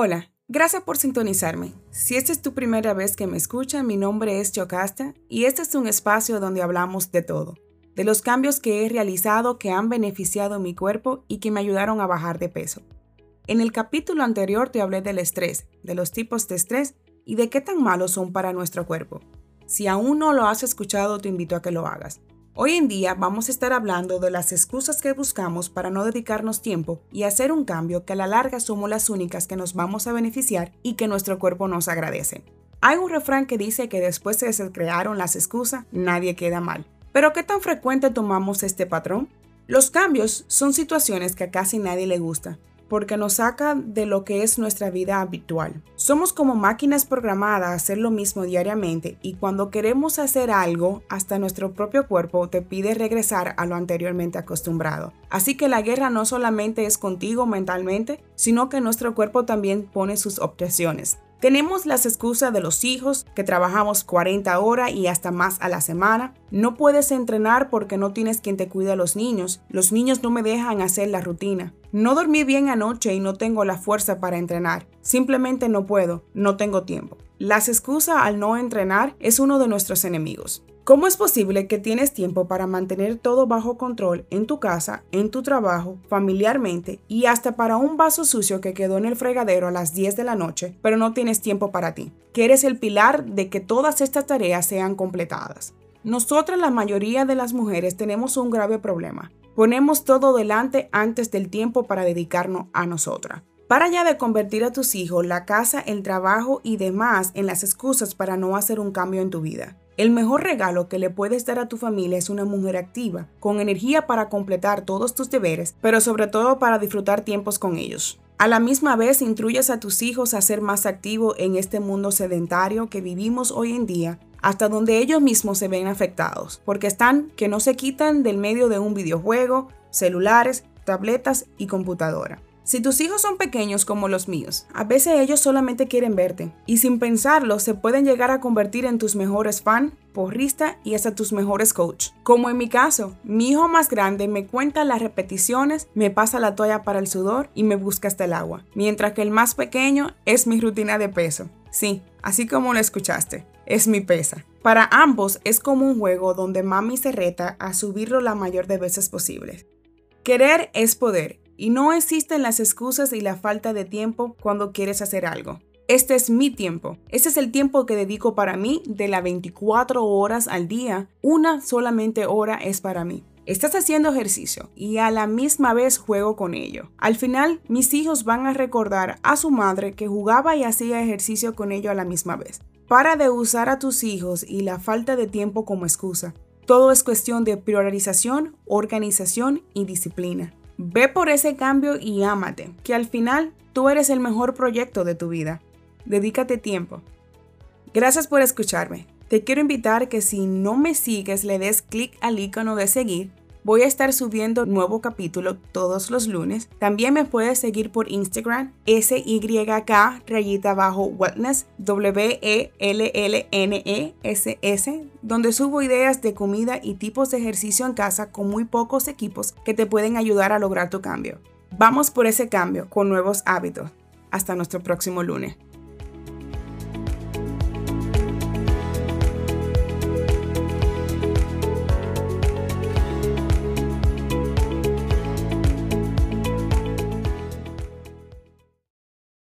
Hola, gracias por sintonizarme. Si esta es tu primera vez que me escucha, mi nombre es Chocasta y este es un espacio donde hablamos de todo, de los cambios que he realizado que han beneficiado mi cuerpo y que me ayudaron a bajar de peso. En el capítulo anterior te hablé del estrés, de los tipos de estrés y de qué tan malos son para nuestro cuerpo. Si aún no lo has escuchado, te invito a que lo hagas. Hoy en día vamos a estar hablando de las excusas que buscamos para no dedicarnos tiempo y hacer un cambio que a la larga somos las únicas que nos vamos a beneficiar y que nuestro cuerpo nos agradece. Hay un refrán que dice que después de que se crearon las excusas, nadie queda mal. Pero ¿qué tan frecuente tomamos este patrón? Los cambios son situaciones que a casi nadie le gusta, porque nos saca de lo que es nuestra vida habitual. Somos como máquinas programadas a hacer lo mismo diariamente y cuando queremos hacer algo, hasta nuestro propio cuerpo te pide regresar a lo anteriormente acostumbrado. Así que la guerra no solamente es contigo mentalmente, sino que nuestro cuerpo también pone sus objeciones. Tenemos las excusas de los hijos, que trabajamos 40 horas y hasta más a la semana. No puedes entrenar porque no tienes quien te cuide a los niños. Los niños no me dejan hacer la rutina. No dormí bien anoche y no tengo la fuerza para entrenar. Simplemente no puedo, no tengo tiempo. Las excusas al no entrenar es uno de nuestros enemigos. ¿Cómo es posible que tienes tiempo para mantener todo bajo control en tu casa, en tu trabajo, familiarmente y hasta para un vaso sucio que quedó en el fregadero a las 10 de la noche, pero no tienes tiempo para ti? Que eres el pilar de que todas estas tareas sean completadas. Nosotras, la mayoría de las mujeres, tenemos un grave problema. Ponemos todo delante antes del tiempo para dedicarnos a nosotras. Para ya de convertir a tus hijos, la casa, el trabajo y demás en las excusas para no hacer un cambio en tu vida. El mejor regalo que le puedes dar a tu familia es una mujer activa, con energía para completar todos tus deberes, pero sobre todo para disfrutar tiempos con ellos. A la misma vez, instruyes a tus hijos a ser más activos en este mundo sedentario que vivimos hoy en día, hasta donde ellos mismos se ven afectados, porque están que no se quitan del medio de un videojuego, celulares, tabletas y computadora. Si tus hijos son pequeños como los míos, a veces ellos solamente quieren verte y sin pensarlo se pueden llegar a convertir en tus mejores fan, porrista y hasta tus mejores coach. Como en mi caso, mi hijo más grande me cuenta las repeticiones, me pasa la toalla para el sudor y me busca hasta el agua, mientras que el más pequeño es mi rutina de peso. Sí, así como lo escuchaste, es mi pesa. Para ambos es como un juego donde mami se reta a subirlo la mayor de veces posible. Querer es poder y no existen las excusas y la falta de tiempo cuando quieres hacer algo. Este es mi tiempo. Este es el tiempo que dedico para mí de las 24 horas al día. Una solamente hora es para mí. Estás haciendo ejercicio y a la misma vez juego con ello. Al final, mis hijos van a recordar a su madre que jugaba y hacía ejercicio con ello a la misma vez. Para de usar a tus hijos y la falta de tiempo como excusa. Todo es cuestión de priorización, organización y disciplina. Ve por ese cambio y ámate, que al final tú eres el mejor proyecto de tu vida. Dedícate tiempo. Gracias por escucharme. Te quiero invitar que si no me sigues le des clic al icono de seguir Voy a estar subiendo nuevo capítulo todos los lunes. También me puedes seguir por Instagram, SYK rayita bajo wellness, W-E-L-L-N-E-S-S, donde subo ideas de comida y tipos de ejercicio en casa con muy pocos equipos que te pueden ayudar a lograr tu cambio. Vamos por ese cambio con nuevos hábitos. Hasta nuestro próximo lunes.